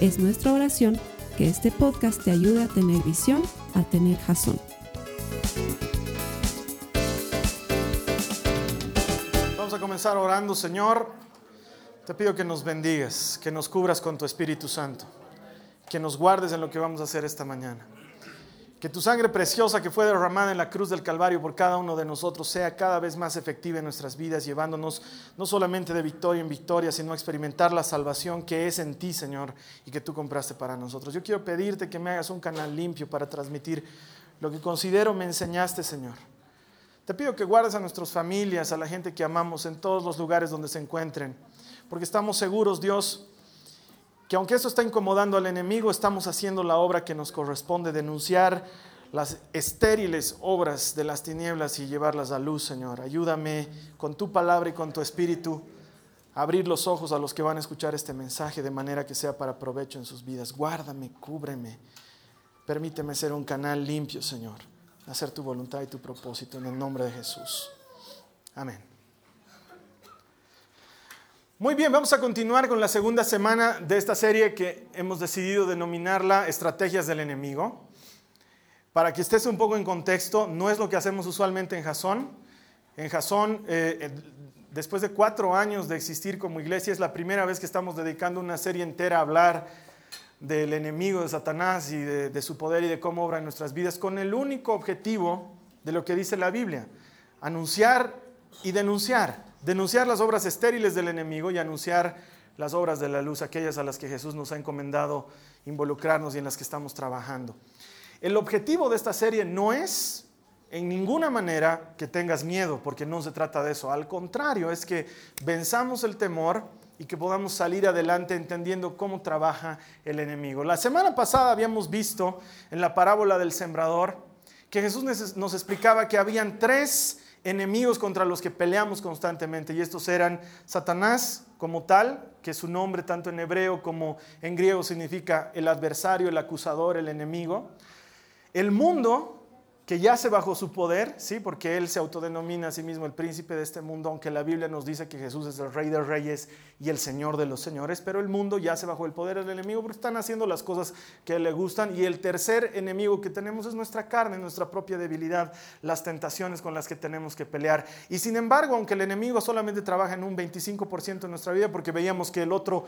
Es nuestra oración que este podcast te ayude a tener visión, a tener jazón. Vamos a comenzar orando, Señor. Te pido que nos bendigas, que nos cubras con tu Espíritu Santo, que nos guardes en lo que vamos a hacer esta mañana. Que tu sangre preciosa que fue derramada en la cruz del Calvario por cada uno de nosotros sea cada vez más efectiva en nuestras vidas, llevándonos no solamente de victoria en victoria, sino a experimentar la salvación que es en ti, Señor, y que tú compraste para nosotros. Yo quiero pedirte que me hagas un canal limpio para transmitir lo que considero me enseñaste, Señor. Te pido que guardes a nuestras familias, a la gente que amamos en todos los lugares donde se encuentren, porque estamos seguros, Dios, que aunque esto está incomodando al enemigo, estamos haciendo la obra que nos corresponde, denunciar las estériles obras de las tinieblas y llevarlas a luz, Señor. Ayúdame con tu palabra y con tu espíritu a abrir los ojos a los que van a escuchar este mensaje de manera que sea para provecho en sus vidas. Guárdame, cúbreme. Permíteme ser un canal limpio, Señor. Hacer tu voluntad y tu propósito en el nombre de Jesús. Amén. Muy bien, vamos a continuar con la segunda semana de esta serie que hemos decidido denominarla Estrategias del Enemigo. Para que estés un poco en contexto, no es lo que hacemos usualmente en Jasón. En Jasón, eh, después de cuatro años de existir como iglesia, es la primera vez que estamos dedicando una serie entera a hablar del enemigo de Satanás y de, de su poder y de cómo obra en nuestras vidas, con el único objetivo de lo que dice la Biblia, anunciar y denunciar denunciar las obras estériles del enemigo y anunciar las obras de la luz, aquellas a las que Jesús nos ha encomendado involucrarnos y en las que estamos trabajando. El objetivo de esta serie no es en ninguna manera que tengas miedo, porque no se trata de eso. Al contrario, es que venzamos el temor y que podamos salir adelante entendiendo cómo trabaja el enemigo. La semana pasada habíamos visto en la parábola del sembrador que Jesús nos explicaba que habían tres enemigos contra los que peleamos constantemente. Y estos eran Satanás como tal, que su nombre tanto en hebreo como en griego significa el adversario, el acusador, el enemigo. El mundo, que yace bajo su poder, ¿sí? porque él se autodenomina a sí mismo el príncipe de este mundo, aunque la Biblia nos dice que Jesús es el rey de reyes y el señor de los señores, pero el mundo yace bajo el poder del enemigo porque están haciendo las cosas que le gustan. Y el tercer enemigo que tenemos es nuestra carne, nuestra propia debilidad, las tentaciones con las que tenemos que pelear. Y sin embargo, aunque el enemigo solamente trabaja en un 25% de nuestra vida, porque veíamos que el otro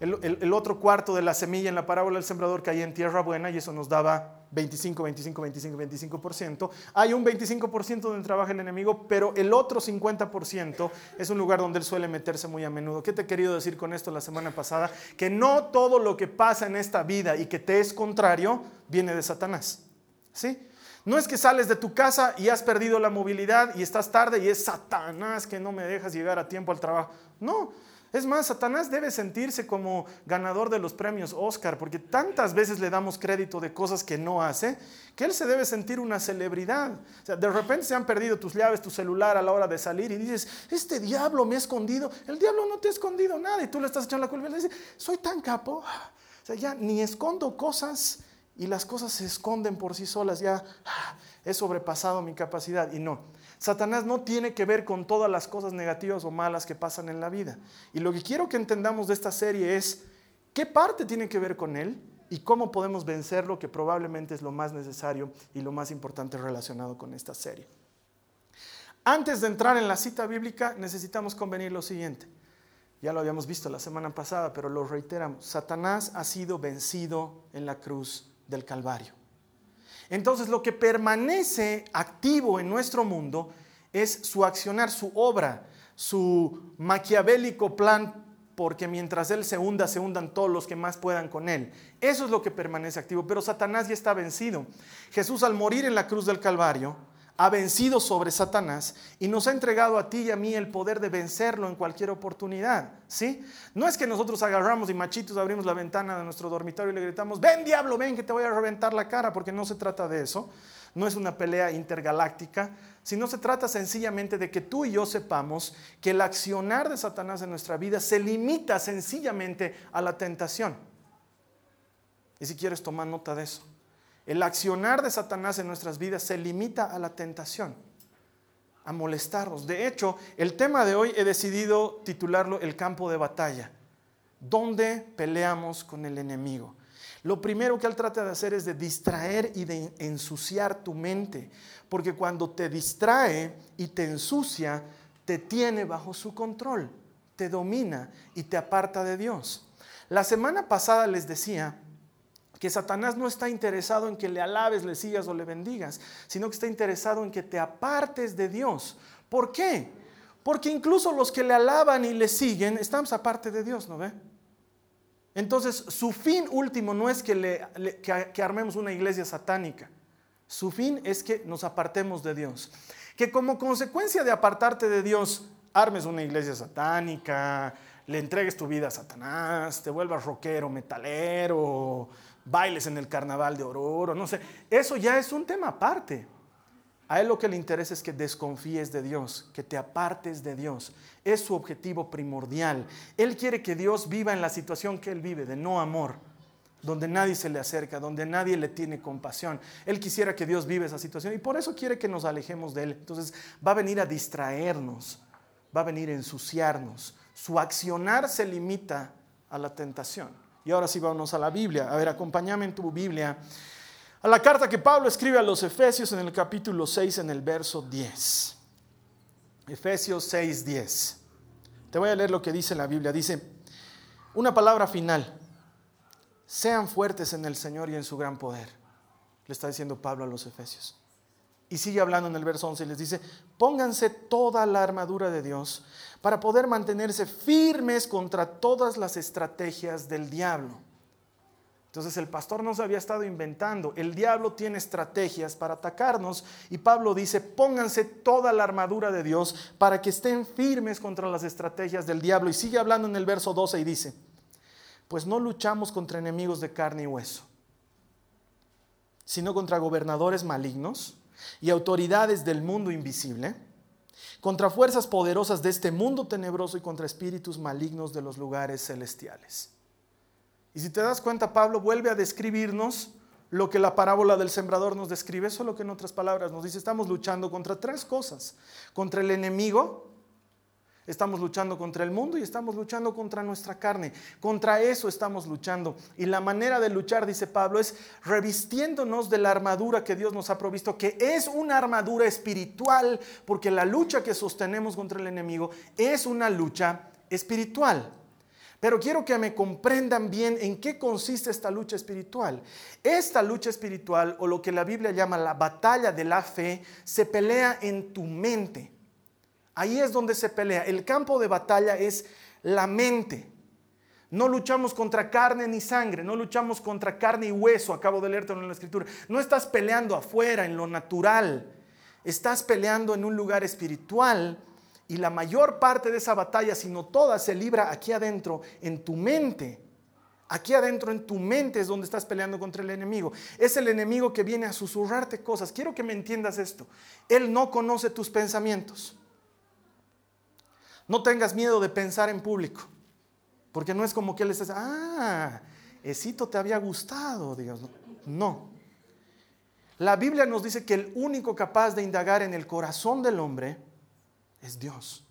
el, otro cuarto de la semilla en la parábola del sembrador caía en tierra buena y eso nos daba 25, 25, 25, 25%. Hay un 25% donde trabaja el enemigo, pero el otro 50% es un lugar donde él suele meterse muy a menudo. ¿Qué te he querido decir con esto la semana pasada? Que no todo lo que pasa en esta vida y que te es contrario viene de Satanás. ¿Sí? No es que sales de tu casa y has perdido la movilidad y estás tarde y es Satanás que no me dejas llegar a tiempo al trabajo. No, es más, Satanás debe sentirse como ganador de los premios Oscar, porque tantas veces le damos crédito de cosas que no hace, que él se debe sentir una celebridad. O sea, de repente se han perdido tus llaves, tu celular a la hora de salir y dices, este diablo me ha escondido. El diablo no te ha escondido nada y tú le estás echando la culpa y le dices, soy tan capo. O sea, ya ni escondo cosas y las cosas se esconden por sí solas, ya ah, he sobrepasado mi capacidad y no. Satanás no tiene que ver con todas las cosas negativas o malas que pasan en la vida. Y lo que quiero que entendamos de esta serie es qué parte tiene que ver con él y cómo podemos vencerlo, que probablemente es lo más necesario y lo más importante relacionado con esta serie. Antes de entrar en la cita bíblica, necesitamos convenir lo siguiente. Ya lo habíamos visto la semana pasada, pero lo reiteramos. Satanás ha sido vencido en la cruz del Calvario. Entonces lo que permanece activo en nuestro mundo es su accionar, su obra, su maquiavélico plan, porque mientras Él se hunda, se hundan todos los que más puedan con Él. Eso es lo que permanece activo, pero Satanás ya está vencido. Jesús al morir en la cruz del Calvario ha vencido sobre Satanás y nos ha entregado a ti y a mí el poder de vencerlo en cualquier oportunidad. ¿sí? No es que nosotros agarramos y machitos abrimos la ventana de nuestro dormitorio y le gritamos, ven diablo, ven que te voy a reventar la cara, porque no se trata de eso. No es una pelea intergaláctica, sino se trata sencillamente de que tú y yo sepamos que el accionar de Satanás en nuestra vida se limita sencillamente a la tentación. Y si quieres tomar nota de eso. El accionar de Satanás en nuestras vidas se limita a la tentación, a molestarnos. De hecho, el tema de hoy he decidido titularlo El campo de batalla, donde peleamos con el enemigo. Lo primero que él trata de hacer es de distraer y de ensuciar tu mente, porque cuando te distrae y te ensucia, te tiene bajo su control, te domina y te aparta de Dios. La semana pasada les decía que Satanás no está interesado en que le alabes, le sigas o le bendigas, sino que está interesado en que te apartes de Dios. ¿Por qué? Porque incluso los que le alaban y le siguen, estamos aparte de Dios, ¿no ve? Entonces, su fin último no es que, armemos una iglesia satánica. Su fin es que nos apartemos de Dios. Que como consecuencia de apartarte de Dios, armes una iglesia satánica, le entregues tu vida a Satanás, te vuelvas rockero, metalero, bailes en el carnaval de Oruro, no sé. Eso ya es un tema aparte. A él lo que le interesa es que desconfíes de Dios, que te apartes de Dios. Es su objetivo primordial. Él quiere que Dios viva en la situación que él vive, de no amor, donde nadie se le acerca, donde nadie le tiene compasión. Él quisiera que Dios viva esa situación y por eso quiere que nos alejemos de él. Entonces va a venir a distraernos, va a venir a ensuciarnos. Su accionar se limita a la tentación. Y ahora sí vamos a la Biblia. A ver, acompáñame en tu Biblia. A la carta que Pablo escribe a los Efesios en el capítulo 6, en el verso 10. Efesios 6, 10. Te voy a leer lo que dice la Biblia. Dice, una palabra final. Sean fuertes en el Señor y en su gran poder. Le está diciendo Pablo a los Efesios. Y sigue hablando en el verso 11 y les dice, pónganse toda la armadura de Dios para poder mantenerse firmes contra todas las estrategias del diablo. Entonces el pastor no se había estado inventando, el diablo tiene estrategias para atacarnos y Pablo dice, pónganse toda la armadura de Dios para que estén firmes contra las estrategias del diablo. Y sigue hablando en el verso 12 y dice, pues no luchamos contra enemigos de carne y hueso, sino contra gobernadores malignos y autoridades del mundo invisible, contra fuerzas poderosas de este mundo tenebroso y contra espíritus malignos de los lugares celestiales. Y si te das cuenta, Pablo vuelve a describirnos lo que la parábola del sembrador nos describe, solo que en otras palabras nos dice, estamos luchando contra tres cosas, contra el enemigo, Estamos luchando contra el mundo y estamos luchando contra nuestra carne. Contra eso estamos luchando. Y la manera de luchar, dice Pablo, es revistiéndonos de la armadura que Dios nos ha provisto, que es una armadura espiritual, porque la lucha que sostenemos contra el enemigo es una lucha espiritual. Pero quiero que me comprendan bien en qué consiste esta lucha espiritual. Esta lucha espiritual, o lo que la Biblia llama la batalla de la fe, se pelea en tu mente. Ahí es donde se pelea. El campo de batalla es la mente. No luchamos contra carne ni sangre, no luchamos contra carne y hueso, acabo de leerte en la escritura. No estás peleando afuera, en lo natural. Estás peleando en un lugar espiritual y la mayor parte de esa batalla, si no toda, se libra aquí adentro, en tu mente. Aquí adentro en tu mente es donde estás peleando contra el enemigo. Es el enemigo que viene a susurrarte cosas. Quiero que me entiendas esto. Él no conoce tus pensamientos. No tengas miedo de pensar en público, porque no es como que él esté, ah, Esito te había gustado, Dios. No. La Biblia nos dice que el único capaz de indagar en el corazón del hombre es Dios.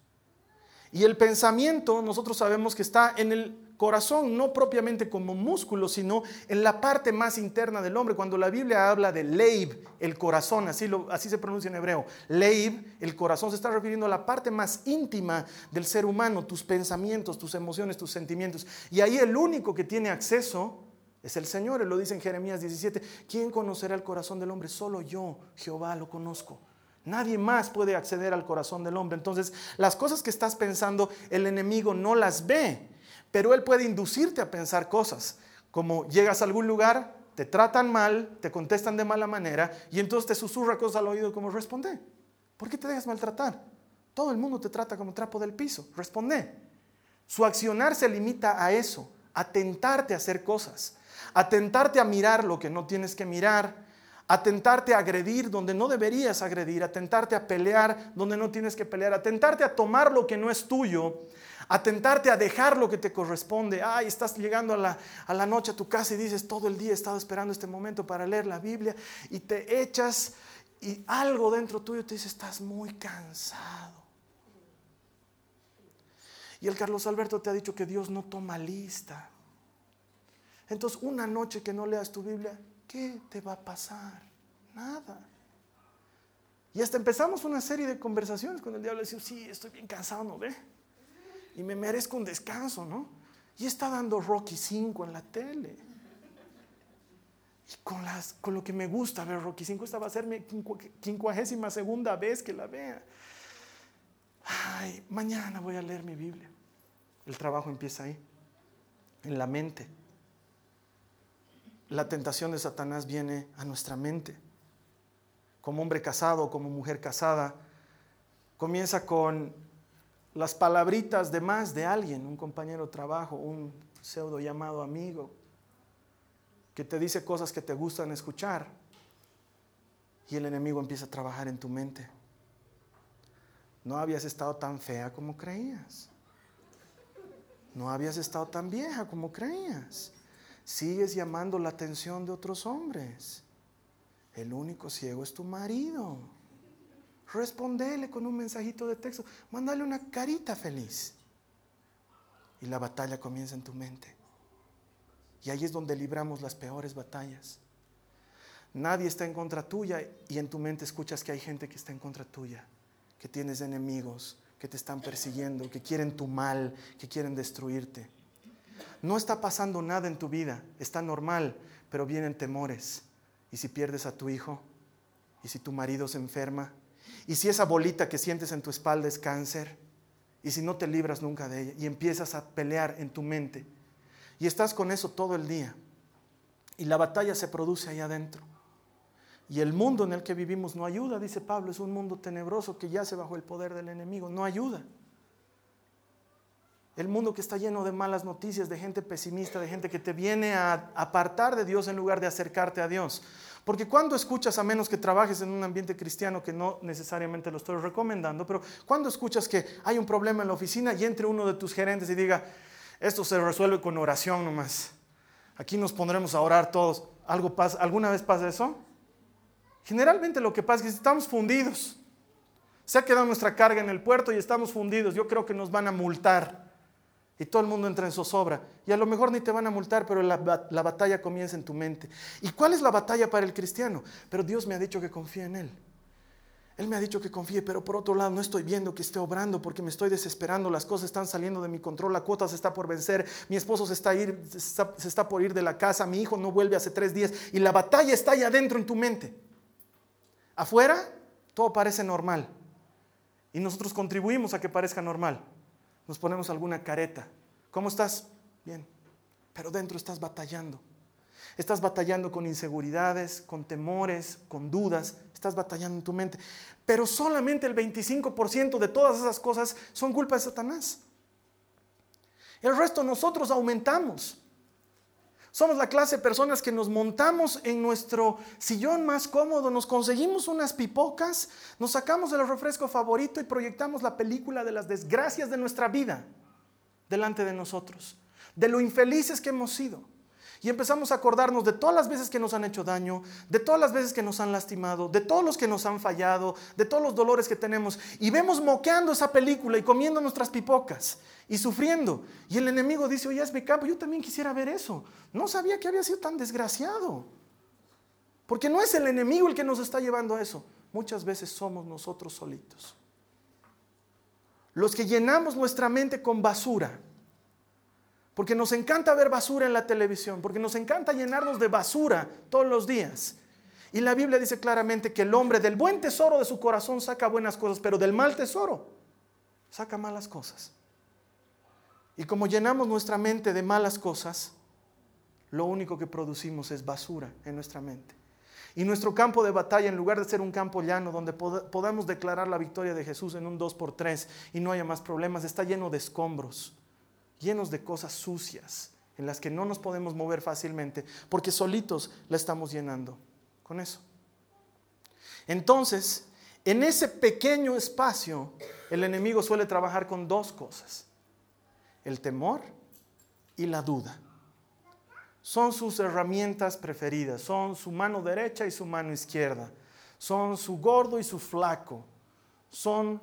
Y el pensamiento, nosotros sabemos que está en el corazón, no propiamente como músculo, sino en la parte más interna del hombre. Cuando la Biblia habla de leib, el corazón, así, lo, así se pronuncia en hebreo, leib, el corazón, se está refiriendo a la parte más íntima del ser humano, tus pensamientos, tus emociones, tus sentimientos. Y ahí el único que tiene acceso es el Señor. Lo dice en Jeremías 17, ¿quién conocerá el corazón del hombre? Solo yo, Jehová, lo conozco. Nadie más puede acceder al corazón del hombre. Entonces, las cosas que estás pensando, el enemigo no las ve pero Él puede inducirte a pensar cosas, como llegas a algún lugar, te tratan mal, te contestan de mala manera y entonces te susurra cosas al oído como responde. ¿Por qué te dejas maltratar? Todo el mundo te trata como trapo del piso. Responde. Su accionar se limita a eso, a tentarte a hacer cosas, a tentarte a mirar lo que no tienes que mirar, a tentarte a agredir donde no deberías agredir, a tentarte a pelear donde no tienes que pelear, a tentarte a tomar lo que no es tuyo, a tentarte a dejar lo que te corresponde. Ay, estás llegando a la, a la noche a tu casa y dices, todo el día he estado esperando este momento para leer la Biblia y te echas y algo dentro tuyo te dice, estás muy cansado. Y el Carlos Alberto te ha dicho que Dios no toma lista. Entonces, una noche que no leas tu Biblia, ¿qué te va a pasar? Nada. Y hasta empezamos una serie de conversaciones con el diablo. Decimos, sí, estoy bien cansado, ¿no ve? Y me merezco un descanso, ¿no? Y está dando Rocky 5 en la tele. Y con, las, con lo que me gusta ver Rocky 5, esta va a ser mi quincuagésima segunda vez que la vea. Ay, mañana voy a leer mi Biblia. El trabajo empieza ahí, en la mente. La tentación de Satanás viene a nuestra mente. Como hombre casado, como mujer casada, comienza con las palabritas de más de alguien, un compañero de trabajo, un pseudo llamado amigo, que te dice cosas que te gustan escuchar y el enemigo empieza a trabajar en tu mente. No habías estado tan fea como creías. No habías estado tan vieja como creías. Sigues llamando la atención de otros hombres. El único ciego es tu marido. Respondele con un mensajito de texto. Mándale una carita feliz. Y la batalla comienza en tu mente. Y ahí es donde libramos las peores batallas. Nadie está en contra tuya y en tu mente escuchas que hay gente que está en contra tuya, que tienes enemigos, que te están persiguiendo, que quieren tu mal, que quieren destruirte. No está pasando nada en tu vida, está normal, pero vienen temores. ¿Y si pierdes a tu hijo? ¿Y si tu marido se enferma? Y si esa bolita que sientes en tu espalda es cáncer, y si no te libras nunca de ella, y empiezas a pelear en tu mente, y estás con eso todo el día, y la batalla se produce ahí adentro. Y el mundo en el que vivimos no ayuda, dice Pablo, es un mundo tenebroso que yace bajo el poder del enemigo, no ayuda. El mundo que está lleno de malas noticias, de gente pesimista, de gente que te viene a apartar de Dios en lugar de acercarte a Dios. Porque cuando escuchas, a menos que trabajes en un ambiente cristiano, que no necesariamente lo estoy recomendando, pero cuando escuchas que hay un problema en la oficina y entre uno de tus gerentes y diga, esto se resuelve con oración nomás, aquí nos pondremos a orar todos, ¿Algo pasa, ¿alguna vez pasa eso? Generalmente lo que pasa es que estamos fundidos. Se ha quedado nuestra carga en el puerto y estamos fundidos. Yo creo que nos van a multar. Y todo el mundo entra en zozobra. Y a lo mejor ni te van a multar, pero la, batalla comienza en tu mente. ¿Y cuál es la batalla para el cristiano? Pero Dios me ha dicho que confíe en Él. Él me ha dicho que confíe, pero por otro lado no estoy viendo que esté obrando porque me estoy desesperando, las cosas están saliendo de mi control, la cuota se está por vencer, mi esposo se está, se está por ir de la casa, mi hijo no vuelve hace tres días y la batalla está ahí adentro en tu mente. Afuera todo parece normal y nosotros contribuimos a que parezca normal nos ponemos alguna careta. ¿Cómo estás? Bien. Pero dentro estás batallando. Estás batallando con inseguridades, con temores, con dudas. Estás batallando en tu mente. Pero solamente el 25% de todas esas cosas son culpa de Satanás. El resto nosotros aumentamos. Somos la clase de personas que nos montamos en nuestro sillón más cómodo, nos conseguimos unas pipocas, nos sacamos el refresco favorito y proyectamos la película de las desgracias de nuestra vida delante de nosotros, de lo infelices que hemos sido. Y empezamos a acordarnos de todas las veces que nos han hecho daño, de todas las veces que nos han lastimado, de todos los que nos han fallado, de todos los dolores que tenemos. Y vemos moqueando esa película y comiendo nuestras pipocas y sufriendo. Y el enemigo dice, oye, es mi campo, yo también quisiera ver eso. No sabía que había sido tan desgraciado. Porque no es el enemigo el que nos está llevando a eso. Muchas veces somos nosotros solitos. Los que llenamos nuestra mente con basura porque nos encanta ver basura en la televisión, porque nos encanta llenarnos de basura todos los días. Y la Biblia dice claramente que el hombre del buen tesoro de su corazón saca buenas cosas, pero del mal tesoro saca malas cosas. Y como llenamos nuestra mente de malas cosas, lo único que producimos es basura en nuestra mente. Y nuestro campo de batalla, en lugar de ser un campo llano donde podamos declarar la victoria de Jesús en un 2 por 3 y no haya más problemas, está lleno de escombros, llenos de cosas sucias en las que no nos podemos mover fácilmente porque solitos la estamos llenando con eso. Entonces, en ese pequeño espacio, el enemigo suele trabajar con dos cosas, el temor y la duda son sus herramientas preferidas, son su mano derecha y su mano izquierda, son su gordo y su flaco, son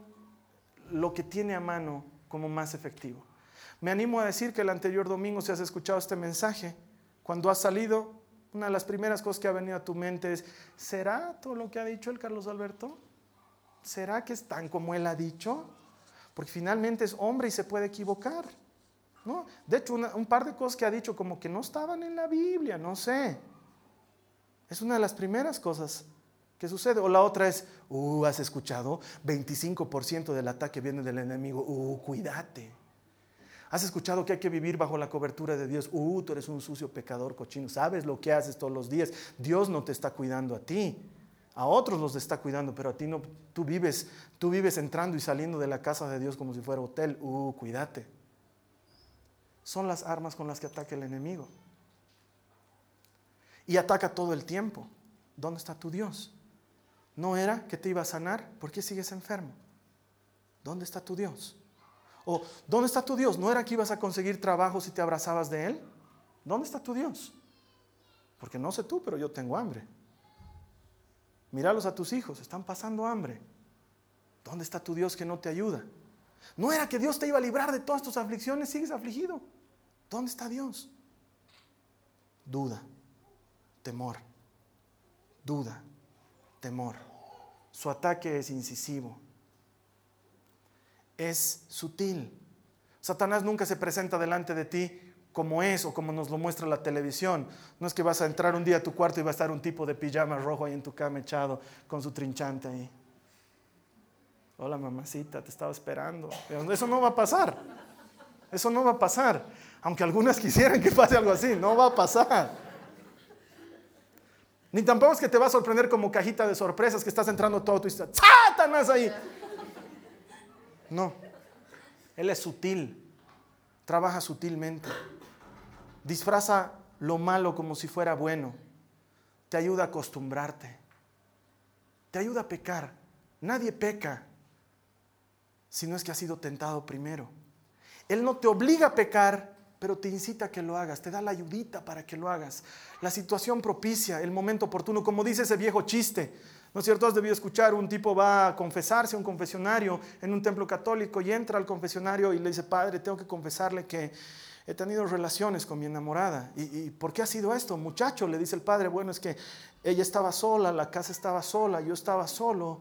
lo que tiene a mano como más efectivo. Me animo a decir que el anterior domingo, si has escuchado este mensaje, cuando has salido, una de las primeras cosas que ha venido a tu mente es, ¿será todo lo que ha dicho el Carlos Alberto? ¿Será que es tan como él ha dicho? Porque finalmente es hombre y se puede equivocar. ¿no? De hecho, un par de cosas que ha dicho como que no estaban en la Biblia, no sé. Es una de las primeras cosas que sucede. O la otra es, uh, has escuchado, 25% del ataque viene del enemigo, uh, cuídate. Has escuchado que hay que vivir bajo la cobertura de Dios, uh, tú eres un sucio pecador cochino, sabes lo que haces todos los días, Dios no te está cuidando a ti. A otros los está cuidando, pero a ti no, tú vives, tú vives entrando y saliendo de la casa de Dios como si fuera hotel. Uh, cuídate son las armas con las que ataca el enemigo. Y ataca todo el tiempo. ¿Dónde está tu Dios? ¿No era que te iba a sanar? ¿Por qué sigues enfermo? ¿Dónde está tu Dios? O ¿dónde está tu Dios? ¿No era que ibas a conseguir trabajo si te abrazabas de Él? ¿Dónde está tu Dios? Porque no sé tú, pero yo tengo hambre. Míralos a tus hijos, están pasando hambre. ¿Dónde está tu Dios que no te ayuda? ¿No era que Dios te iba a librar de todas tus aflicciones? Sigues afligido. ¿Dónde está Dios? Duda, temor, duda, temor. Su ataque es incisivo, es sutil. Satanás nunca se presenta delante de ti como es o como nos lo muestra la televisión. No es que vas a entrar un día a tu cuarto y va a estar un tipo de pijama rojo ahí en tu cama echado con su trinchante ahí. Hola mamacita, te estaba esperando. Eso no va a pasar. Eso no va a pasar. Aunque algunas quisieran que pase algo así, no va a pasar. Ni tampoco es que te va a sorprender como cajita de sorpresas que estás entrando todo tu ¡Satanás ahí! No. Él es sutil. Trabaja sutilmente. Disfraza lo malo como si fuera bueno. Te ayuda a acostumbrarte. Te ayuda a pecar. Nadie peca si no es que ha sido tentado primero. Él no te obliga a pecar, pero te incita a que lo hagas, te da la ayudita para que lo hagas. La situación propicia, el momento oportuno, como dice ese viejo chiste. ¿No es cierto? Has debido escuchar, un tipo va a confesarse a un confesionario en un templo católico y entra al confesionario y le dice, Padre, tengo que confesarle que he tenido relaciones con mi enamorada. ¿Y, ¿Y, por qué ha sido esto? Muchacho, le dice el padre, bueno, es que ella estaba sola, la casa estaba sola, yo estaba solo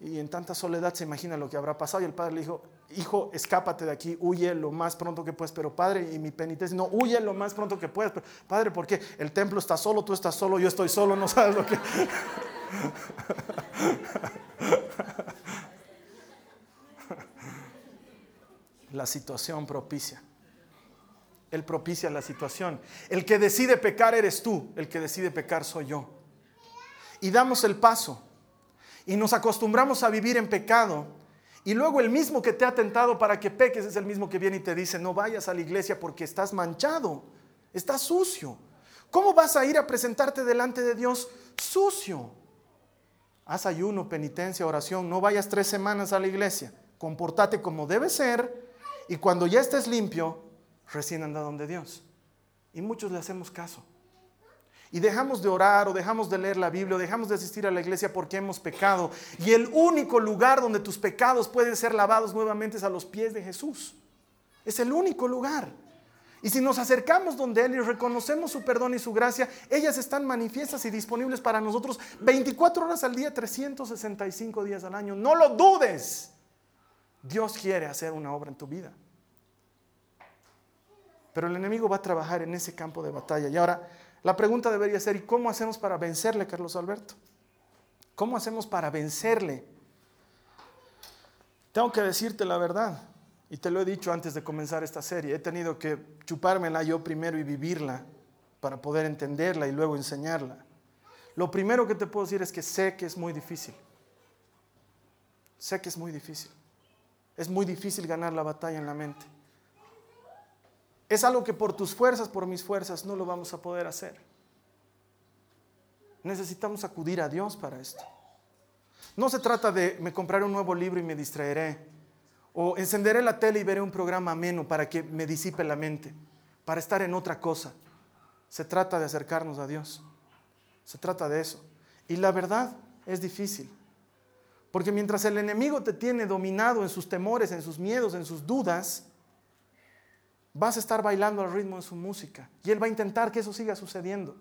y en tanta soledad se imagina lo que habrá pasado. Y el padre le dijo, hijo, escápate de aquí, huye lo más pronto que puedes. Pero padre, y mi penitencia, no, huye lo más pronto que puedas. Pero, padre, ¿por qué? El templo está solo, tú estás solo, yo estoy solo, no sabes lo que... la situación propicia. Él propicia la situación. El que decide pecar eres tú, el que decide pecar soy yo. Y damos el paso y nos acostumbramos a vivir en pecado. Y luego el mismo que te ha tentado para que peques es el mismo que viene y te dice, no vayas a la iglesia porque estás manchado, estás sucio. ¿Cómo vas a ir a presentarte delante de Dios sucio? Haz ayuno, penitencia, oración, no vayas tres semanas a la iglesia, comportate como debe ser y cuando ya estés limpio, recién anda donde Dios. Y muchos le hacemos caso. Y dejamos de orar o dejamos de leer la Biblia o dejamos de asistir a la iglesia porque hemos pecado. Y el único lugar donde tus pecados pueden ser lavados nuevamente es a los pies de Jesús. Es el único lugar. Y si nos acercamos donde Él y reconocemos su perdón y su gracia, ellas están manifiestas y disponibles para nosotros 24 horas al día, 365 días al año. No lo dudes. Dios quiere hacer una obra en tu vida. Pero el enemigo va a trabajar en ese campo de batalla. Y ahora la pregunta debería ser, ¿y cómo hacemos para vencerle, Carlos Alberto? ¿Cómo hacemos para vencerle? Tengo que decirte la verdad, y te lo he dicho antes de comenzar esta serie, he tenido que chupármela yo primero y vivirla para poder entenderla y luego enseñarla. Lo primero que te puedo decir es que sé que es muy difícil. Sé que es muy difícil. Es muy difícil ganar la batalla en la mente. Es algo que por tus fuerzas, por mis fuerzas, no lo vamos a poder hacer. Necesitamos acudir a Dios para esto. No se trata de me compraré un nuevo libro y me distraeré. O encenderé la tele y veré un programa ameno para que me disipe la mente, para estar en otra cosa. Se trata de acercarnos a Dios. Se trata de eso. Y la verdad es difícil. Porque mientras el enemigo te tiene dominado en sus temores, en sus miedos, en sus dudas, vas a estar bailando al ritmo de su música. Y él va a intentar que eso siga sucediendo.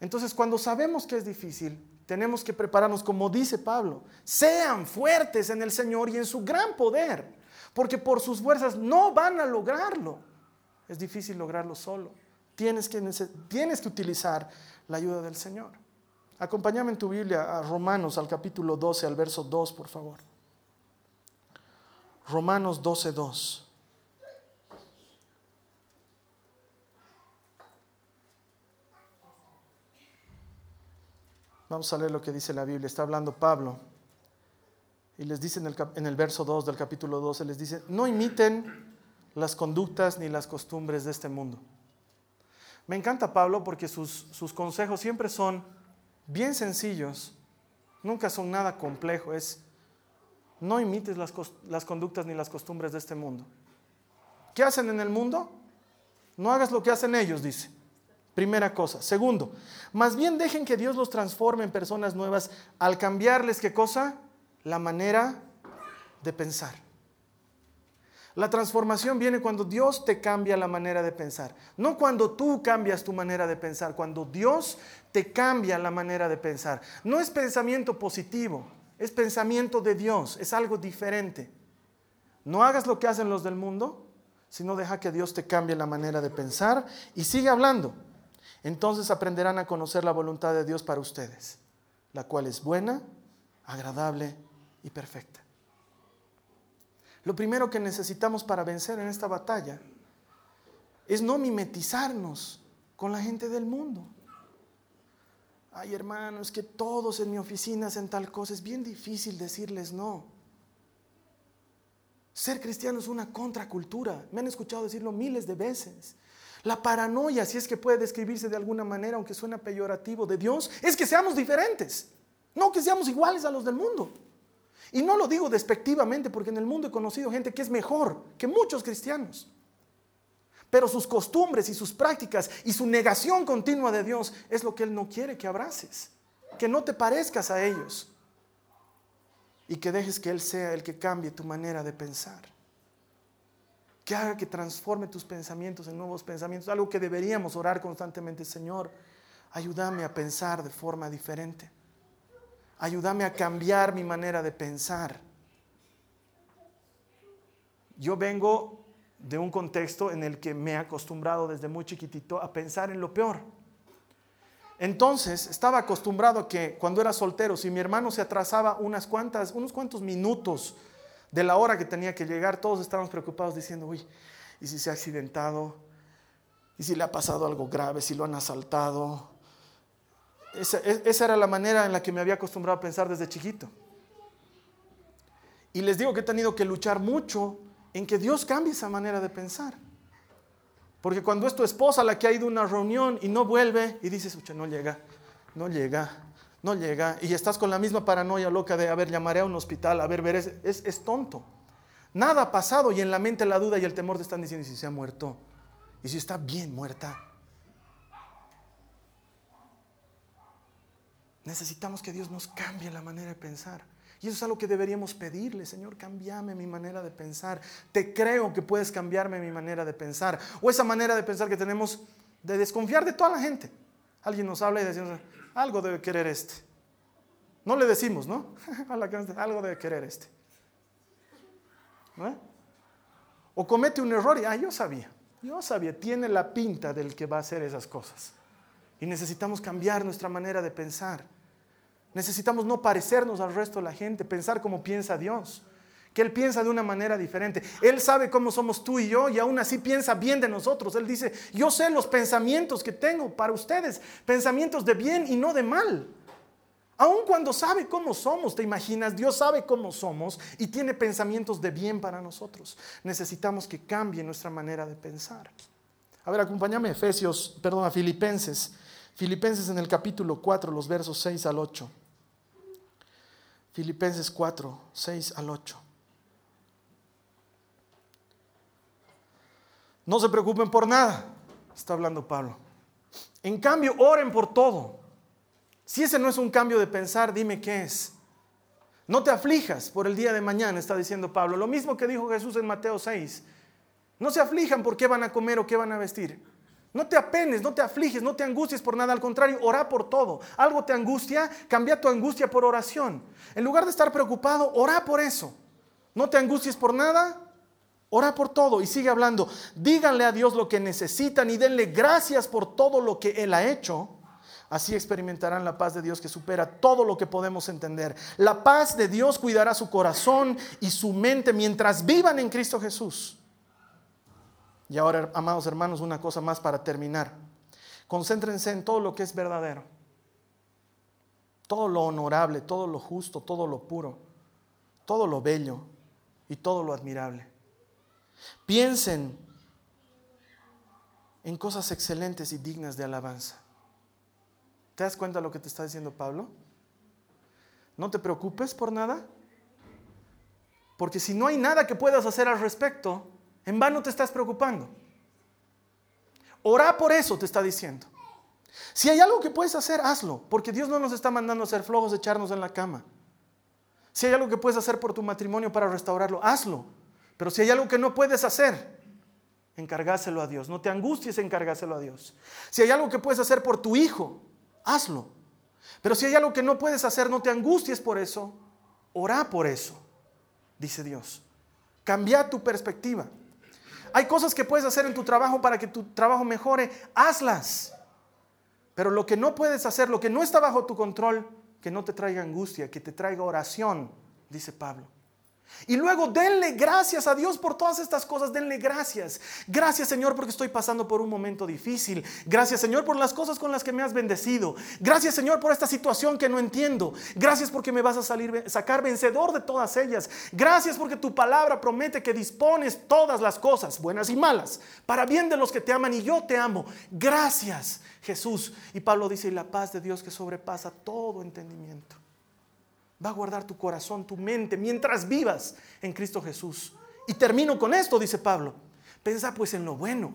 Entonces, cuando sabemos que es difícil, tenemos que prepararnos, como dice Pablo, sean fuertes en el Señor y en su gran poder, porque por sus fuerzas no van a lograrlo. Es difícil lograrlo solo. Tienes que, tienes que utilizar la ayuda del Señor. Acompáñame en tu Biblia a Romanos, al capítulo 12, al verso 2, por favor. Romanos 12, 2. Vamos a leer lo que dice la Biblia. Está hablando Pablo. Y les dice en el, verso 2 del capítulo 12, les dice, no imiten las conductas ni las costumbres de este mundo. Me encanta Pablo porque sus, consejos siempre son bien sencillos, nunca son nada complejo. Es, no imites las, conductas ni las costumbres de este mundo. ¿Qué hacen en el mundo? No hagas lo que hacen ellos, dice. Primera cosa. Segundo, más bien dejen que Dios los transforme en personas nuevas al cambiarles qué cosa? La manera de pensar. La transformación viene cuando Dios te cambia la manera de pensar. No cuando tú cambias tu manera de pensar, cuando Dios te cambia la manera de pensar. No es pensamiento positivo, es pensamiento de Dios, es algo diferente. No hagas lo que hacen los del mundo, sino deja que Dios te cambie la manera de pensar y sigue hablando entonces aprenderán a conocer la voluntad de Dios para ustedes, la cual es buena, agradable y perfecta. Lo primero que necesitamos para vencer en esta batalla es no mimetizarnos con la gente del mundo. Ay, hermano, es que todos en mi oficina hacen tal cosa. Es bien difícil decirles no. Ser cristiano es una contracultura. Me han escuchado decirlo miles de veces. La paranoia, si es que puede describirse de alguna manera, aunque suena peyorativo, de Dios, es que seamos diferentes, no que seamos iguales a los del mundo. Y no lo digo despectivamente, porque en el mundo he conocido gente que es mejor que muchos cristianos. Pero sus costumbres y sus prácticas y su negación continua de Dios es lo que Él no quiere que abraces, que no te parezcas a ellos y que dejes que Él sea el que cambie tu manera de pensar que haga que transforme tus pensamientos en nuevos pensamientos, algo que deberíamos orar constantemente, Señor, ayúdame a pensar de forma diferente, ayúdame a cambiar mi manera de pensar. Yo vengo de un contexto en el que me he acostumbrado desde muy chiquitito a pensar en lo peor. Entonces estaba acostumbrado a que cuando era soltero, si mi hermano se atrasaba unas cuantas, unos cuantos minutos, de la hora que tenía que llegar, todos estábamos preocupados diciendo, uy, ¿y si se ha accidentado? ¿Y si le ha pasado algo grave? ¿Si lo han asaltado? Esa, e, esa, era la manera en la que me había acostumbrado a pensar desde chiquito. Y les digo que he tenido que luchar mucho en que Dios cambie esa manera de pensar. Porque cuando es tu esposa la que ha ido a una reunión y no vuelve y dices, ucha, no llega, no llega, no llega y estás con la misma paranoia loca de, a ver, llamaré a un hospital, a ver, ver, es, es, tonto. Nada ha pasado y en la mente la duda y el temor te están diciendo, ¿y si se ha muerto? ¿Y si está bien muerta? Necesitamos que Dios nos cambie la manera de pensar. Y eso es algo que deberíamos pedirle, Señor, cambiame mi manera de pensar. Te creo que puedes cambiarme mi manera de pensar. O esa manera de pensar que tenemos de desconfiar de toda la gente. Alguien nos habla y decimos, algo debe querer este. No le decimos, ¿no? algo debe querer este. O comete un error y, ah, yo sabía, yo sabía, tiene la pinta del que va a hacer esas cosas. Y necesitamos cambiar nuestra manera de pensar. Necesitamos no parecernos al resto de la gente, pensar como piensa Dios. que Él piensa de una manera diferente. Él sabe cómo somos tú y yo y aún así piensa bien de nosotros. Él dice, yo sé los pensamientos que tengo para ustedes, pensamientos de bien y no de mal. Aun cuando sabe cómo somos, te imaginas, Dios sabe cómo somos y tiene pensamientos de bien para nosotros. Necesitamos que cambie nuestra manera de pensar. A ver, acompáñame a Efesios, perdón, a Filipenses. Filipenses en el capítulo 4, los versos 6 al 8. Filipenses 4, 6 al 8. No se preocupen por nada, está hablando Pablo. En cambio, oren por todo. Si ese no es un cambio de pensar, dime qué es. No te aflijas por el día de mañana, está diciendo Pablo. Lo mismo que dijo Jesús en Mateo 6. No se aflijan por qué van a comer o qué van a vestir. No te apenes, no te afliges, no te angusties por nada. Al contrario, ora por todo. Algo te angustia, cambia tu angustia por oración. En lugar de estar preocupado, ora por eso. No te angusties por nada, ora por todo. Y sigue hablando. Díganle a Dios lo que necesitan y denle gracias por todo lo que Él ha hecho. Así experimentarán la paz de Dios que supera todo lo que podemos entender. La paz de Dios cuidará su corazón y su mente mientras vivan en Cristo Jesús. Y ahora, amados hermanos, una cosa más para terminar. Concéntrense en todo lo que es verdadero. Todo lo honorable, todo lo justo, todo lo puro, todo lo bello y todo lo admirable. Piensen en cosas excelentes y dignas de alabanza. ¿Te das cuenta de lo que te está diciendo Pablo? No te preocupes por nada, porque si no hay nada que puedas hacer al respecto, en vano te estás preocupando. Ora por eso, te está diciendo. Si hay algo que puedes hacer, hazlo, porque Dios no nos está mandando a ser flojos, echarnos en la cama. Si hay algo que puedes hacer por tu matrimonio para restaurarlo, hazlo. Pero si hay algo que no puedes hacer, encargáselo a Dios. No te angusties, encargáselo a Dios. Si hay algo que puedes hacer por tu hijo, hazlo. Pero si hay algo que no puedes hacer, no te angusties por eso. Ora por eso, dice Dios. Cambia tu perspectiva. Hay cosas que puedes hacer en tu trabajo para que tu trabajo mejore, hazlas. Pero lo que no puedes hacer, lo que no está bajo tu control, que no te traiga angustia, que te traiga oración, dice Pablo. Y luego denle gracias a Dios por todas estas cosas, denle gracias. Gracias Señor porque estoy pasando por un momento difícil. Gracias Señor por las cosas con las que me has bendecido. Gracias Señor por esta situación que no entiendo. Gracias porque me vas a salir, sacar vencedor de todas ellas. Gracias porque tu palabra promete que dispones todas las cosas, buenas y malas, para bien de los que te aman y yo te amo. Gracias Jesús. Y Pablo dice, y la paz de Dios que sobrepasa todo entendimiento va a guardar tu corazón, tu mente, mientras vivas en Cristo Jesús. Y termino con esto, dice Pablo. Pensa pues en lo bueno,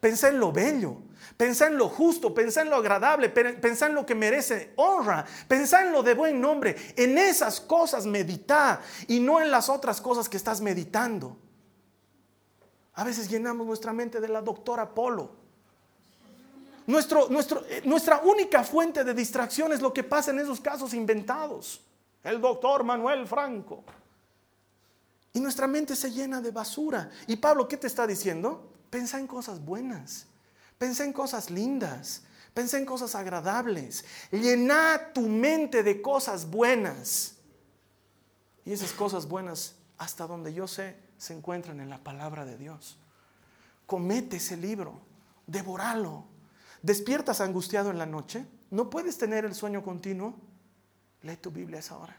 pensa en lo bello, pensa en lo justo, pensa en lo agradable, pensa en lo que merece honra, pensa en lo de buen nombre. En esas cosas medita y no en las otras cosas que estás meditando. A veces llenamos nuestra mente de la doctora Polo. Eh, nuestra única fuente de distracción es lo que pasa en esos casos inventados el doctor Manuel Franco. Y nuestra mente se llena de basura. Y Pablo, ¿qué te está diciendo? Pensa en cosas buenas, pensa en cosas lindas, pensa en cosas agradables. Llena tu mente de cosas buenas. Y esas cosas buenas, hasta donde yo sé, se encuentran en la palabra de Dios. Comete ese libro, devoralo. ¿Despiertas angustiado en la noche? ¿No puedes tener el sueño continuo? Lee tu Biblia esa hora.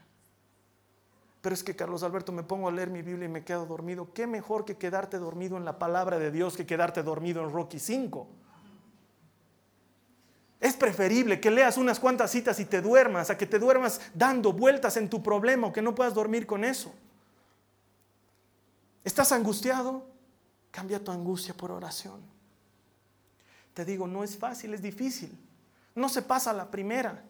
Pero es que Carlos Alberto me pongo a leer mi Biblia y me quedo dormido. ¿Qué mejor que quedarte dormido en la palabra de Dios que quedarte dormido en Rocky 5? Es preferible que leas unas cuantas citas y te duermas a que te duermas dando vueltas en tu problema o que no puedas dormir con eso. ¿Estás angustiado? Cambia tu angustia por oración. Te digo, no es fácil, es difícil. No se pasa la primera.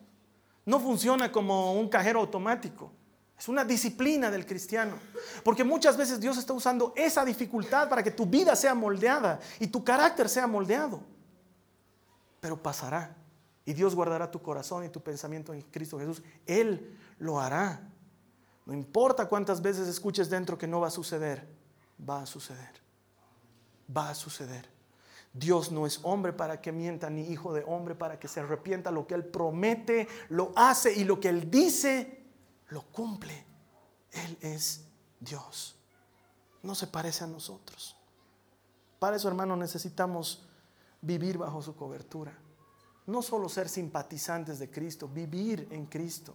No funciona como un cajero automático. Es una disciplina del cristiano. Porque muchas veces Dios está usando esa dificultad para que tu vida sea moldeada y tu carácter sea moldeado. Pero pasará. Y Dios guardará tu corazón y tu pensamiento en Cristo Jesús. Él lo hará. No importa cuántas veces escuches dentro que no va a suceder. Va a suceder. Va a suceder. Dios no es hombre para que mienta, ni hijo de hombre para que se arrepienta. Lo que Él promete, lo hace y lo que Él dice, lo cumple. Él es Dios. No se parece a nosotros. Para eso, hermano, necesitamos vivir bajo su cobertura. No solo ser simpatizantes de Cristo, vivir en Cristo.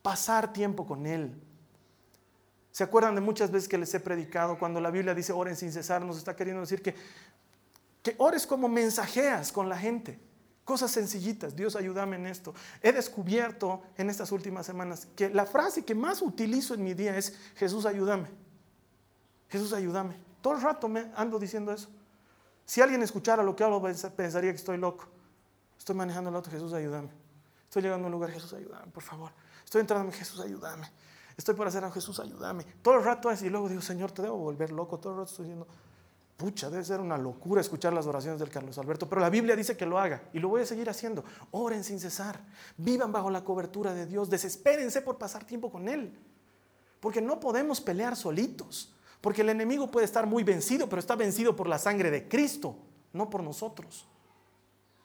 Pasar tiempo con Él. ¿Se acuerdan de muchas veces que les he predicado cuando la Biblia dice oren sin cesar? Nos está queriendo decir que, que ores como mensajeas con la gente. Cosas sencillitas, Dios ayúdame en esto. He descubierto en estas últimas semanas que la frase que más utilizo en mi día es Jesús ayúdame. Jesús ayúdame. Todo el rato me ando diciendo eso. Si alguien escuchara lo que hablo, pensaría que estoy loco. Estoy manejando el auto, Jesús ayúdame. Estoy llegando a un lugar, Jesús ayúdame, por favor. Estoy entrando, Jesús ayúdame. Estoy por hacer a Jesús ayúdame. Todo el rato así, y luego digo, Señor, te debo volver loco. Todo el rato estoy diciendo, Pucha, debe ser una locura escuchar las oraciones del Carlos Alberto, pero la Biblia dice que lo haga y lo voy a seguir haciendo. Oren sin cesar, vivan bajo la cobertura de Dios, desespérense por pasar tiempo con Él, porque no podemos pelear solitos, porque el enemigo puede estar muy vencido, pero está vencido por la sangre de Cristo, no por nosotros.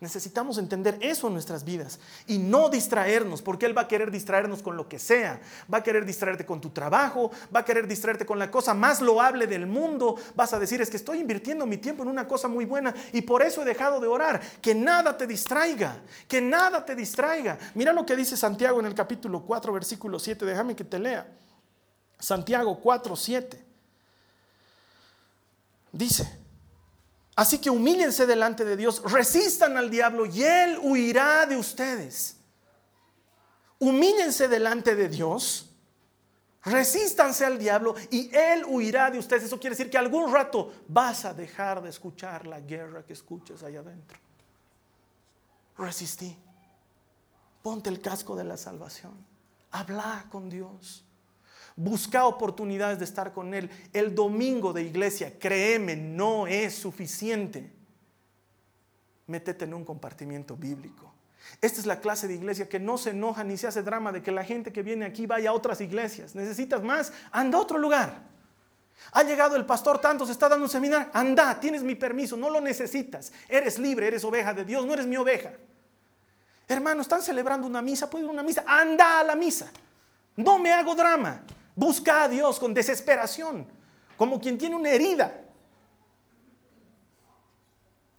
Necesitamos entender eso en nuestras vidas y no distraernos, porque Él va a querer distraernos con lo que sea. Va a querer distraerte con tu trabajo, va a querer distraerte con la cosa más loable del mundo. Vas a decir, es que estoy invirtiendo mi tiempo en una cosa muy buena y por eso he dejado de orar. Que nada te distraiga, que nada te distraiga. Mira lo que dice Santiago en el capítulo 4, versículo 7. Déjame que te lea. Santiago 4, 7. Dice, Así que humíllense delante de Dios, resistan al diablo y él huirá de ustedes. Humíllense delante de Dios, resístanse al diablo y él huirá de ustedes. Eso quiere decir que algún rato vas a dejar de escuchar la guerra que escuchas allá adentro. Resistí. Ponte el casco de la salvación. Habla con Dios. Busca oportunidades de estar con Él. El domingo de iglesia, créeme, no es suficiente. Métete en un compartimiento bíblico. Esta es la clase de iglesia que no se enoja ni se hace drama de que la gente que viene aquí vaya a otras iglesias. ¿Necesitas más? Anda a otro lugar. Ha llegado el pastor tanto, se está dando un seminario. Anda, tienes mi permiso, no lo necesitas. Eres libre, eres oveja de Dios, no eres mi oveja. Hermano, están celebrando una misa, puede ir a una misa. Anda a la misa. No me hago drama. Busca a Dios con desesperación, como quien tiene una herida.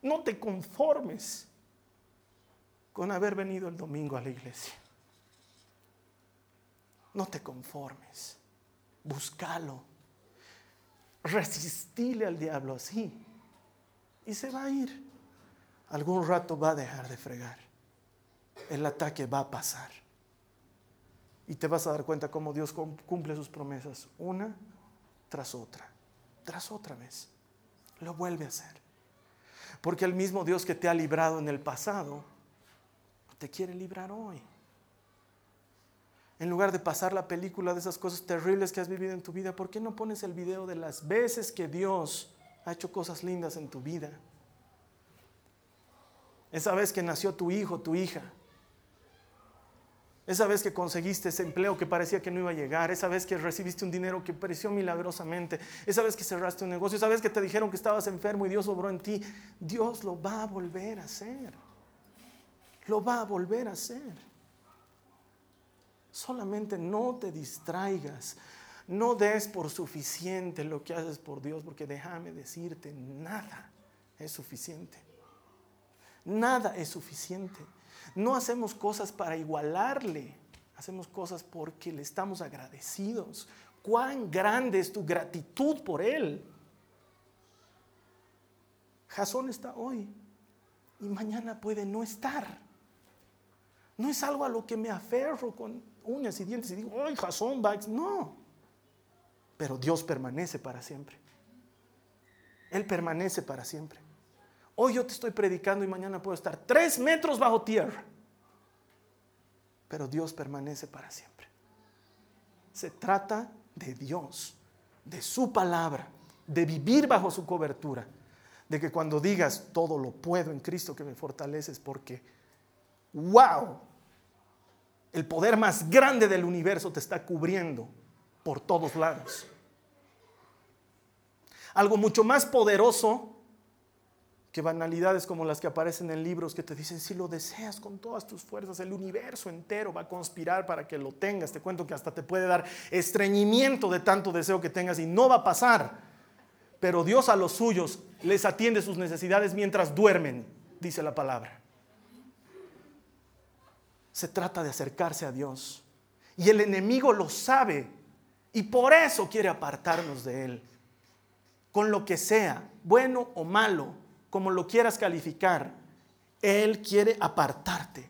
No te conformes con haber venido el domingo a la iglesia. No te conformes. Búscalo. Resistile al diablo así. Y se va a ir. Algún rato va a dejar de fregar. El ataque va a pasar. Y te vas a dar cuenta cómo Dios cumple sus promesas una tras otra, tras otra vez. Lo vuelve a hacer. Porque el mismo Dios que te ha librado en el pasado, te quiere librar hoy. En lugar de pasar la película de esas cosas terribles que has vivido en tu vida, ¿por qué no pones el video de las veces que Dios ha hecho cosas lindas en tu vida? Esa vez que nació tu hijo, tu hija, esa vez que conseguiste ese empleo que parecía que no iba a llegar, esa vez que recibiste un dinero que pareció milagrosamente, esa vez que cerraste un negocio, esa vez que te dijeron que estabas enfermo y Dios obró en ti, Dios lo va a volver a hacer. Lo va a volver a hacer. Solamente no te distraigas, no des por suficiente lo que haces por Dios, porque déjame decirte, nada es suficiente. Nada es suficiente. No hacemos cosas para igualarle, hacemos cosas porque le estamos agradecidos. Cuán grande es tu gratitud por Él. Jasón está hoy y mañana puede no estar. No es algo a lo que me aferro con uñas y dientes y digo, ¡ay, Jasón va! No. Pero Dios permanece para siempre. Él permanece para siempre. Hoy yo te estoy predicando y mañana puedo estar tres metros bajo tierra. Pero Dios permanece para siempre. Se trata de Dios, de su palabra, de vivir bajo su cobertura. De que cuando digas todo lo puedo en Cristo que me fortaleces, porque, wow, el poder más grande del universo te está cubriendo por todos lados. Algo mucho más poderoso que banalidades como las que aparecen en libros que te dicen, si lo deseas con todas tus fuerzas, el universo entero va a conspirar para que lo tengas. Te cuento que hasta te puede dar estreñimiento de tanto deseo que tengas y no va a pasar. Pero Dios a los suyos les atiende sus necesidades mientras duermen, dice la palabra. Se trata de acercarse a Dios. Y el enemigo lo sabe y por eso quiere apartarnos de Él. Con lo que sea, bueno o malo, como lo quieras calificar, Él quiere apartarte.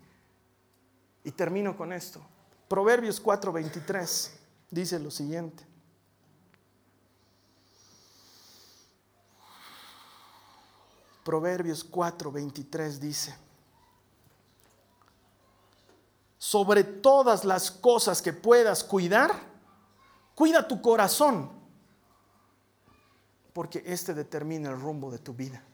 Y termino con esto. Proverbios 4:23 dice lo siguiente. Proverbios 4:23 dice, sobre todas las cosas que puedas cuidar, cuida tu corazón, porque este determina el rumbo de tu vida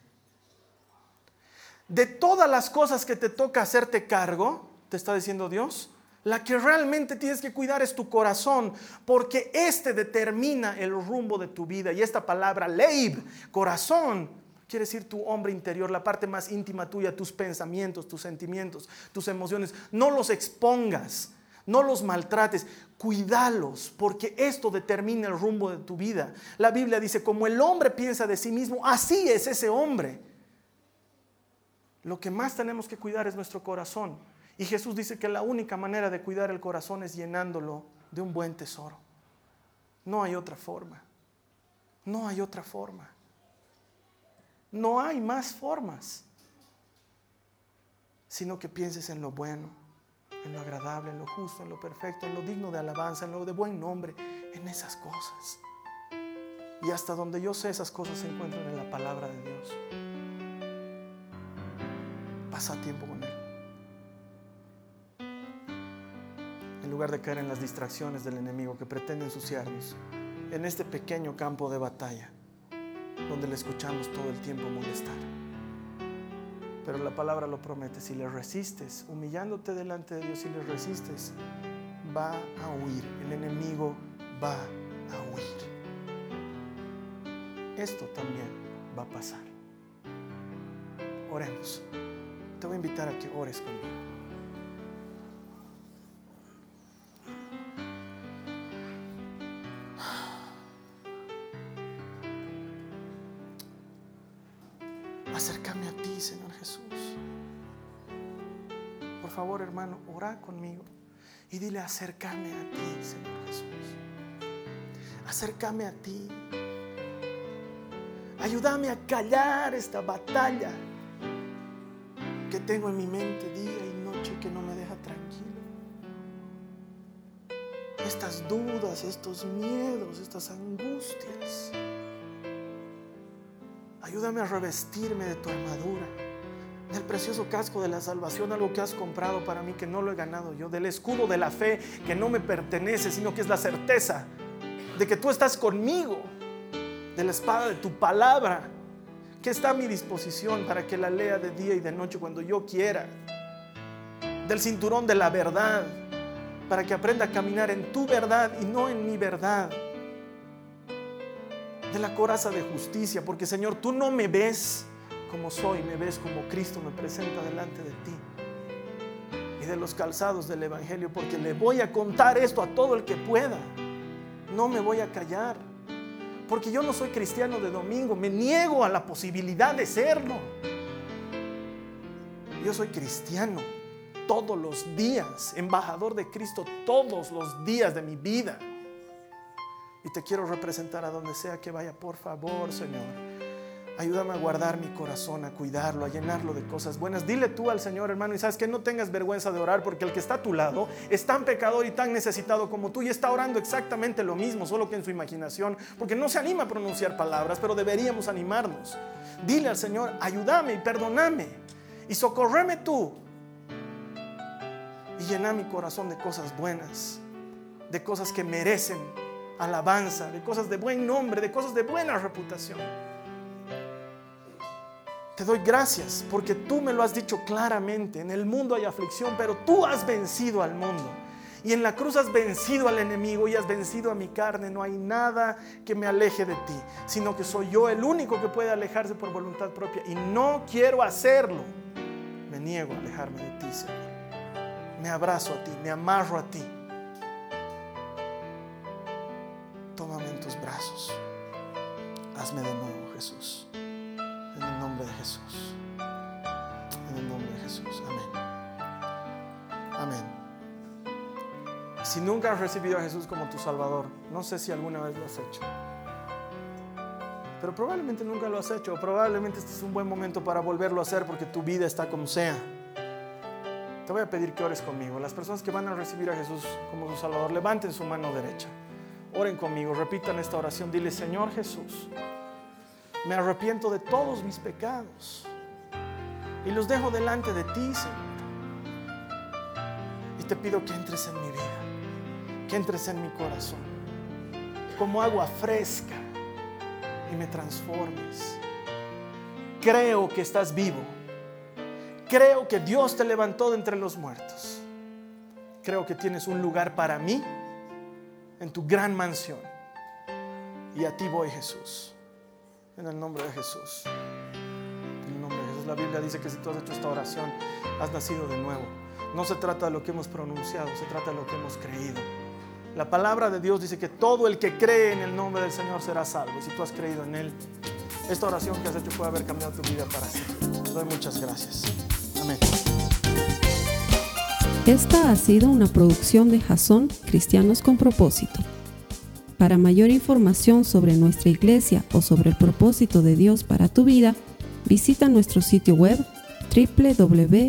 de todas las cosas que te toca hacerte cargo, te está diciendo Dios, la que realmente tienes que cuidar es tu corazón, porque este determina el rumbo de tu vida. Y esta palabra, leib, corazón, quiere decir tu hombre interior, la parte más íntima tuya, tus pensamientos, tus sentimientos, tus emociones. No los expongas, no los maltrates, cuídalos, porque esto determina el rumbo de tu vida. La Biblia dice, como el hombre piensa de sí mismo, así es ese hombre. Lo que más tenemos que cuidar es nuestro corazón. Y Jesús dice que la única manera de cuidar el corazón es llenándolo de un buen tesoro. No hay otra forma. No hay otra forma. No hay más formas. Sino que pienses en lo bueno, en lo agradable, en lo justo, en lo perfecto, en lo digno de alabanza, en lo de buen nombre, en esas cosas. Y hasta donde yo sé esas cosas se encuentran en la palabra de Dios pasa tiempo con Él. En lugar de caer en las distracciones del enemigo que pretende ensuciarnos, en este pequeño campo de batalla, donde le escuchamos todo el tiempo molestar. Pero la palabra lo promete, si le resistes, humillándote delante de Dios, si le resistes, va a huir, el enemigo va a huir. Esto también va a pasar. Oremos te voy a invitar a que ores conmigo. Acércame a ti, Señor Jesús. Por favor, hermano, ora conmigo y dile, acércame a ti, Señor Jesús. Acércame a ti. Ayúdame a callar esta batalla tengo en mi mente día y noche que no me deja tranquilo. Estas dudas, estos miedos, estas angustias. Ayúdame a revestirme de tu armadura, del precioso casco de la salvación, algo que has comprado para mí que no lo he ganado yo, del escudo de la fe que no me pertenece, sino que es la certeza de que tú estás conmigo, de la espada de tu palabra que está a mi disposición para que la lea de día y de noche cuando yo quiera. Del cinturón de la verdad, para que aprenda a caminar en tu verdad y no en mi verdad. De la coraza de justicia, porque Señor, tú no me ves como soy, me ves como Cristo me presenta delante de ti. Y de los calzados del Evangelio, porque le voy a contar esto a todo el que pueda. No me voy a callar porque yo no soy cristiano de domingo, me niego a la posibilidad de serlo. Yo soy cristiano todos los días, embajador de Cristo todos los días de mi vida. Y te quiero representar a donde sea que vaya, por favor, Señor Ayúdame a guardar mi corazón, a cuidarlo, a llenarlo de cosas buenas. Dile tú al Señor, hermano, y sabes que no tengas vergüenza de orar porque el que está a tu lado es tan pecador y tan necesitado como tú y está orando exactamente lo mismo, solo que en su imaginación, porque no se anima a pronunciar palabras, pero deberíamos animarnos. Dile al Señor, ayúdame y perdóname y socorreme tú y llena mi corazón de cosas buenas, de cosas que merecen alabanza, de cosas de buen nombre, de cosas de buena reputación. Te doy gracias porque tú me lo has dicho claramente. En el mundo hay aflicción, pero tú has vencido al mundo. Y en la cruz has vencido al enemigo y has vencido a mi carne. No hay nada que me aleje de ti, sino que soy yo el único que puede alejarse por voluntad propia. Y no quiero hacerlo. Me niego a alejarme de ti, Señor. Me abrazo a ti, me amarro a ti. Tómame en tus brazos. Hazme de nuevo, Si nunca has recibido a Jesús como tu Salvador, no sé si alguna vez lo has hecho. Pero probablemente nunca lo has hecho. Probablemente este es un buen momento para volverlo a hacer porque tu vida está como sea. Te voy a pedir que ores conmigo. Las personas que van a recibir a Jesús como su Salvador, levanten su mano derecha. Oren conmigo, repitan esta oración. Dile, Señor Jesús, me arrepiento de todos mis pecados y los dejo delante de ti, Señor. Y te pido que entres en mi vida que entres en mi corazón como agua fresca y me transformes. Creo que estás vivo. Creo que Dios te levantó de entre los muertos. Creo que tienes un lugar para mí en tu gran mansión. Y a ti voy, Jesús. En el nombre de Jesús. En el nombre de Jesús. La Biblia dice que si tú has hecho esta oración, has nacido de nuevo. No se trata de lo que hemos pronunciado, se trata de lo que hemos creído. La palabra de Dios dice que todo el que cree en el nombre del Señor será salvo. Y si tú has creído en Él, esta oración que has hecho puede haber cambiado tu vida para siempre. Te doy muchas gracias. Amén. Esta ha sido una producción de Jason Cristianos con Propósito. Para mayor información sobre nuestra iglesia o sobre el propósito de Dios para tu vida, visita nuestro sitio web www.jason.info.